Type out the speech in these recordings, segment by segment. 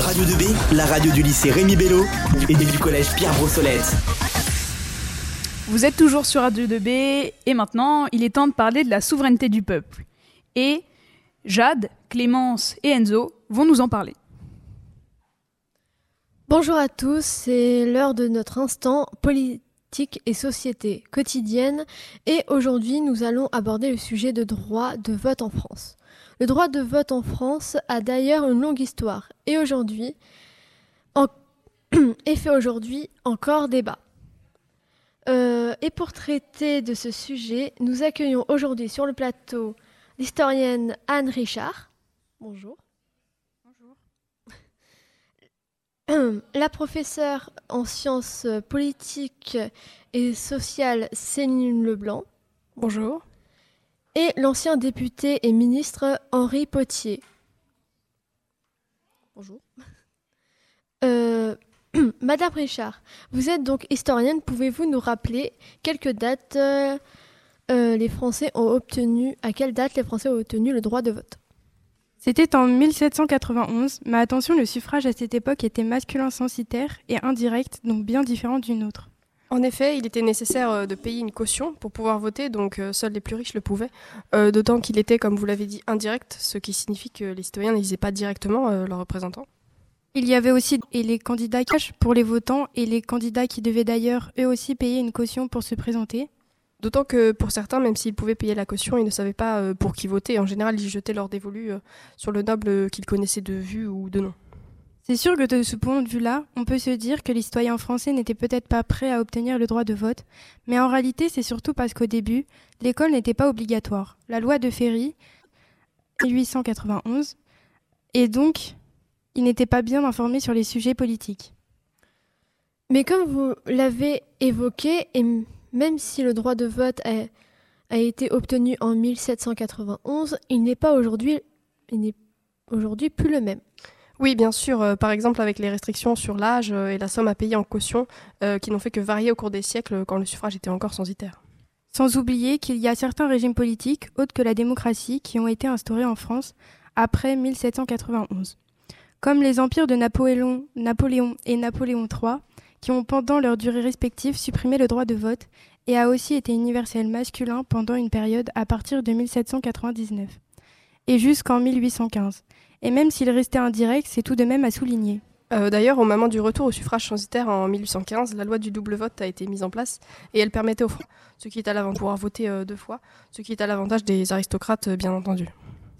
Radio 2B, la radio du lycée Rémi Bello et du collège Pierre Brossolette. Vous êtes toujours sur Radio 2B et maintenant il est temps de parler de la souveraineté du peuple. Et Jade, Clémence et Enzo vont nous en parler. Bonjour à tous, c'est l'heure de notre instant politique et société quotidienne et aujourd'hui nous allons aborder le sujet de droit de vote en France. Le droit de vote en France a d'ailleurs une longue histoire et aujourd'hui et fait aujourd'hui encore débat. Euh, et pour traiter de ce sujet, nous accueillons aujourd'hui sur le plateau l'historienne Anne Richard. Bonjour. Bonjour. La professeure en sciences politiques et sociales Céline Leblanc. Bonjour et l'ancien député et ministre Henri Potier. Bonjour. Euh, Madame Richard, vous êtes donc historienne. Pouvez-vous nous rappeler quelques dates euh, euh, les Français ont obtenu, à quelle date les Français ont obtenu le droit de vote? C'était en 1791, mais attention, le suffrage à cette époque était masculin censitaire et indirect, donc bien différent d'une autre. En effet, il était nécessaire euh, de payer une caution pour pouvoir voter, donc euh, seuls les plus riches le pouvaient. Euh, d'autant qu'il était, comme vous l'avez dit, indirect, ce qui signifie que les citoyens n'élisaient pas directement leurs représentants. Il y avait aussi les candidats cash pour les votants et les candidats qui devaient d'ailleurs eux aussi payer une caution pour se présenter. D'autant que pour certains, même s'ils pouvaient payer la caution, ils ne savaient pas pour qui voter. En général, ils jetaient leur dévolu sur le noble qu'ils connaissaient de vue ou de nom. C'est sûr que de ce point de vue-là, on peut se dire que les citoyens français n'étaient peut-être pas prêts à obtenir le droit de vote, mais en réalité c'est surtout parce qu'au début, l'école n'était pas obligatoire. La loi de Ferry, 1891, et donc ils n'étaient pas bien informés sur les sujets politiques. Mais comme vous l'avez évoqué, et même si le droit de vote a, été obtenu en 1791, il n'est pas il n'est aujourd'hui plus le même. Oui, bien sûr. Euh, par exemple, avec les restrictions sur l'âge euh, et la somme à payer en caution, euh, qui n'ont fait que varier au cours des siècles quand le suffrage était encore censitaire. Sans oublier qu'il y a certains régimes politiques, autres que la démocratie, qui ont été instaurés en France après 1791, comme les empires de Napoléon, Napoléon et Napoléon III, qui ont pendant leur durée respective supprimé le droit de vote et a aussi été universel masculin pendant une période à partir de 1799 et jusqu'en 1815 et même s'il restait indirect, c'est tout de même à souligner. Euh, d'ailleurs, au moment du retour au suffrage censitaire en 1815, la loi du double vote a été mise en place et elle permettait aux Français, ce qui est à l'avantage de pouvoir voter euh, deux fois, ce qui est à l'avantage des aristocrates, euh, bien entendu.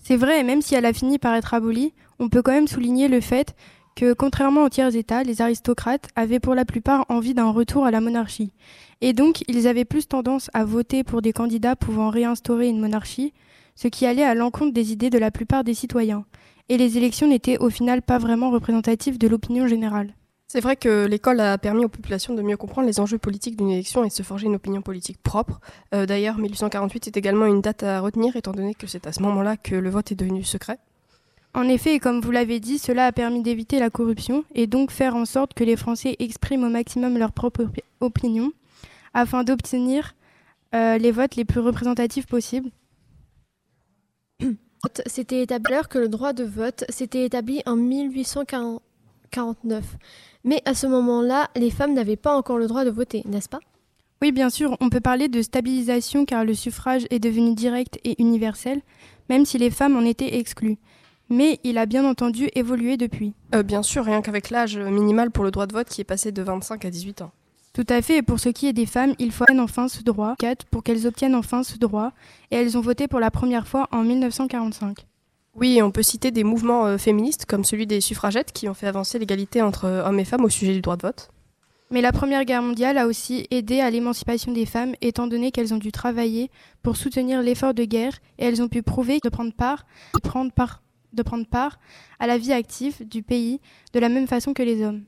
C'est vrai, et même si elle a fini par être abolie, on peut quand même souligner le fait que, contrairement aux tiers États, les aristocrates avaient pour la plupart envie d'un retour à la monarchie. Et donc, ils avaient plus tendance à voter pour des candidats pouvant réinstaurer une monarchie, ce qui allait à l'encontre des idées de la plupart des citoyens et les élections n'étaient au final pas vraiment représentatives de l'opinion générale. C'est vrai que l'école a permis aux populations de mieux comprendre les enjeux politiques d'une élection et de se forger une opinion politique propre. Euh, d'ailleurs, 1848 est également une date à retenir étant donné que c'est à ce moment-là que le vote est devenu secret. En effet, et comme vous l'avez dit, cela a permis d'éviter la corruption et donc faire en sorte que les Français expriment au maximum leur propre opinion afin d'obtenir euh, les votes les plus représentatifs possibles C'était établi que le droit de vote s'était établi en 1849. Mais à ce moment-là, les femmes n'avaient pas encore le droit de voter, n'est-ce pas? Oui, bien sûr, on peut parler de stabilisation car le suffrage est devenu direct et universel, même si les femmes en étaient exclues. Mais il a bien entendu évolué depuis. Euh, bien sûr, rien qu'avec l'âge minimal pour le droit de vote qui est passé de 25 à 18 ans. Tout à fait, et pour ce qui est des femmes, il faut enfin ce droit, pour qu'elles obtiennent enfin ce droit, et elles ont voté pour la première fois en 1945. Oui, on peut citer des mouvements euh, féministes comme celui des suffragettes qui ont fait avancer l'égalité entre euh, hommes et femmes au sujet du droit de vote. Mais la Première Guerre mondiale a aussi aidé à l'émancipation des femmes, étant donné qu'elles ont dû travailler pour soutenir l'effort de guerre et elles ont pu prouver de prendre part, de prendre part, de prendre part à la vie active du pays de la même façon que les hommes.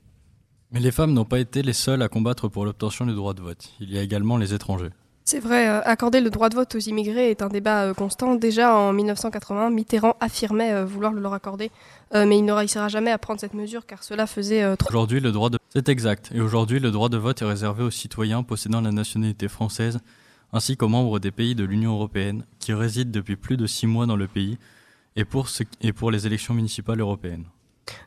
Mais les femmes n'ont pas été les seules à combattre pour l'obtention du droit de vote. Il y a également les étrangers. C'est vrai, euh, accorder le droit de vote aux immigrés est un débat euh, constant. Déjà en 1980, Mitterrand affirmait euh, vouloir le leur accorder, mais il ne réussira jamais à prendre cette mesure car cela faisait trop. Aujourd'hui, le droit de c'est exact. Et aujourd'hui, le droit de vote est réservé aux citoyens possédant la nationalité française, ainsi qu'aux membres des pays de l'Union européenne qui résident depuis plus de six mois dans le pays, et pour, ce... et pour les élections municipales européennes.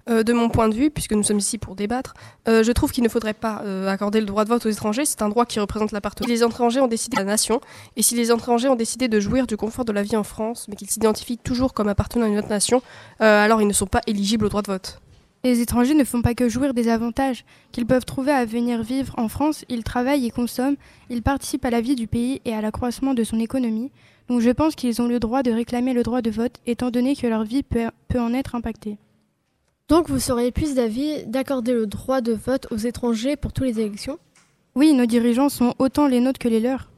Euh, de mon point de vue, puisque nous sommes ici pour débattre, euh, je trouve qu'il ne faudrait pas euh, accorder le droit de vote aux étrangers. C'est un droit qui représente l'appartenance. Si les étrangers ont décidé de la nation, et si les étrangers ont décidé de jouir du confort de la vie en France, mais qu'ils s'identifient toujours comme appartenant à une autre nation, alors ils ne sont pas éligibles au droit de vote. Les étrangers ne font pas que jouir des avantages qu'ils peuvent trouver à venir vivre en France, ils travaillent et consomment, ils participent à la vie du pays et à l'accroissement de son économie, donc je pense qu'ils ont le droit de réclamer le droit de vote étant donné que leur vie peut, peut en être impactée. Donc vous seriez plus d'avis d'accorder le droit de vote aux étrangers pour toutes les élections? Oui, nos dirigeants sont autant les nôtres que les leurs.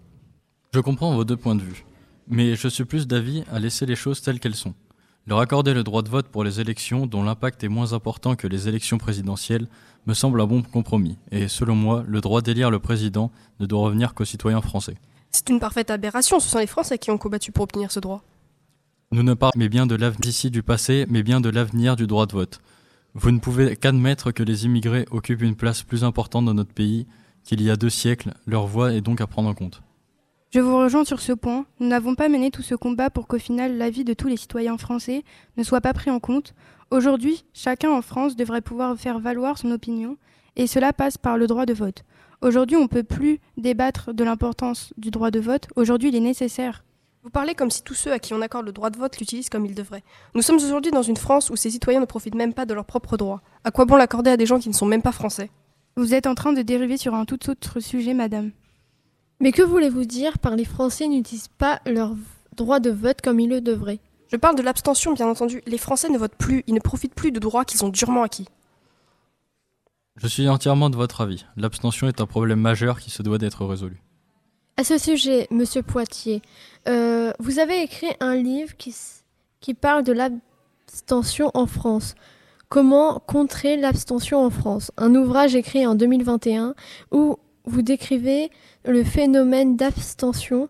Je comprends vos deux points de vue, mais je suis plus d'avis à laisser les choses telles qu'elles sont. Leur accorder le droit de vote pour les élections dont l'impact est moins important que les élections présidentielles me semble un bon compromis, et selon moi, le droit d'élire le président ne doit revenir qu'aux citoyens français. C'est une parfaite aberration, ce sont les Français qui ont combattu pour obtenir ce droit. Nous ne parlons mais bien de l'avenir d'ici du passé, mais bien de l'avenir du droit de vote. Vous ne pouvez qu'admettre que les immigrés occupent une place plus importante dans notre pays qu'il y a deux siècles, leur voix est donc à prendre en compte. Je vous rejoins sur ce point. Nous n'avons pas mené tout ce combat pour qu'au final l'avis de tous les citoyens français ne soit pas pris en compte. Aujourd'hui, chacun en France devrait pouvoir faire valoir son opinion, et cela passe par le droit de vote. Aujourd'hui, on ne peut plus débattre de l'importance du droit de vote. Aujourd'hui, il est nécessaire. Vous parlez comme si tous ceux à qui on accorde le droit de vote l'utilisent comme ils devraient. Nous sommes aujourd'hui dans une France où ces citoyens ne profitent même pas de leurs propres droits. À quoi bon l'accorder à des gens qui ne sont même pas français? Vous êtes en train de dériver sur un tout autre sujet, madame. Mais que voulez-vous dire par les Français n'utilisent pas leur droit de vote comme ils le devraient? Je parle de l'abstention, bien entendu. Les Français ne votent plus, ils ne profitent plus de droits qu'ils ont durement acquis. Je suis entièrement de votre avis. L'abstention est un problème majeur qui se doit d'être résolu. À ce sujet, monsieur Poitier, euh, vous avez écrit un livre qui, qui parle de l'abstention en France. Comment contrer l'abstention en France? Un ouvrage écrit en 2021 où vous décrivez le phénomène d'abstention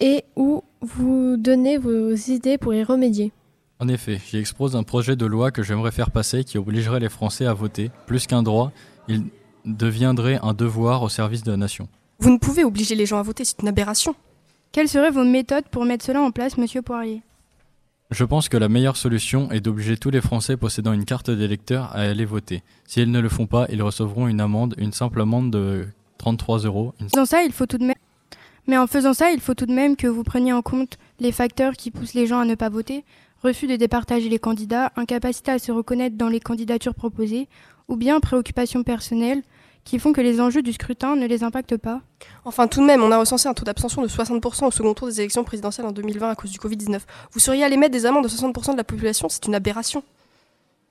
et où vous donnez vos idées pour y remédier. En effet, j'y expose un projet de loi que j'aimerais faire passer qui obligerait les Français à voter. Plus qu'un droit, il deviendrait un devoir au service de la nation. Vous ne pouvez obliger les gens à voter, c'est une aberration. Quelles seraient vos méthodes pour mettre cela en place, monsieur Poirier? Je pense que la meilleure solution est d'obliger tous les Français possédant une carte d'électeur à aller voter. Si ils ne le font pas, ils recevront une amende, une simple amende de 33 euros. Une... Faisant ça, il faut tout de même... Mais en faisant ça, il faut tout de même que vous preniez en compte les facteurs qui poussent les gens à ne pas voter, refus de départager les candidats, incapacité à se reconnaître dans les candidatures proposées, ou bien préoccupations personnelles, qui font que les enjeux du scrutin ne les impactent pas Enfin, tout de même, on a recensé un taux d'abstention de 60% au second tour des élections présidentielles en 2020 à cause du Covid-19. Vous seriez allé mettre des amendes de 60% de la population C'est une aberration.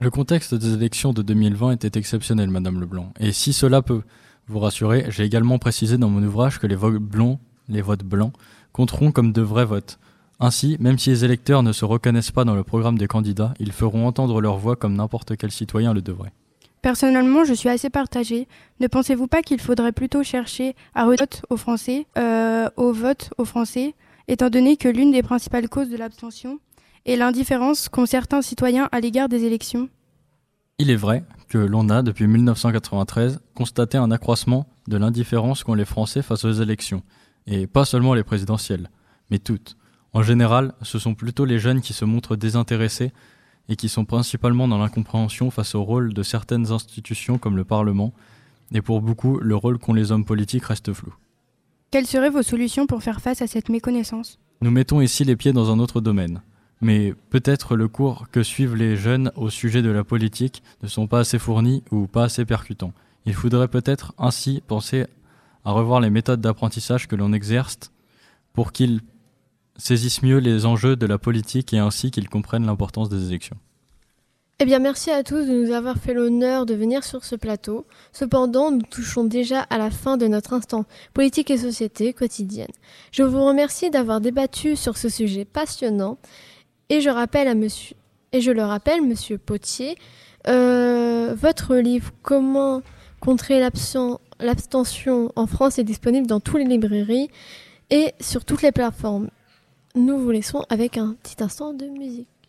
Le contexte des élections de 2020 était exceptionnel, Madame Leblanc. Et si cela peut vous rassurer, j'ai également précisé dans mon ouvrage que les votes blancs, les votes blancs, compteront comme de vrais votes. Ainsi, même si les électeurs ne se reconnaissent pas dans le programme des candidats, ils feront entendre leur voix comme n'importe quel citoyen le devrait. Personnellement, je suis assez partagée. Ne pensez-vous pas qu'il faudrait plutôt chercher à vote aux Français, euh, au vote aux Français, étant donné que l'une des principales causes de l'abstention est l'indifférence qu'ont certains citoyens à l'égard des élections? Il est vrai que l'on a, depuis 1993, constaté un accroissement de l'indifférence qu'ont les Français face aux élections, et pas seulement les présidentielles, mais toutes. En général, ce sont plutôt les jeunes qui se montrent désintéressés et qui sont principalement dans l'incompréhension face au rôle de certaines institutions comme le Parlement, et pour beaucoup, le rôle qu'ont les hommes politiques reste flou. Quelles seraient vos solutions pour faire face à cette méconnaissance? Nous mettons ici les pieds dans un autre domaine. Mais peut-être le cours que suivent les jeunes au sujet de la politique ne sont pas assez fournis ou pas assez percutants. Il faudrait peut-être ainsi penser à revoir les méthodes d'apprentissage que l'on exerce pour qu'ils saisissent mieux les enjeux de la politique et ainsi qu'ils comprennent l'importance des élections. Eh bien, merci à tous de nous avoir fait l'honneur de venir sur ce plateau. Cependant, nous touchons déjà à la fin de notre instant politique et société quotidienne. Je vous remercie d'avoir débattu sur ce sujet passionnant et je rappelle à monsieur et je le rappelle, Monsieur Potier, euh, votre livre Comment contrer l'abstention en France est disponible dans toutes les librairies et sur toutes les plateformes. Nous vous laissons avec un petit instant de musique.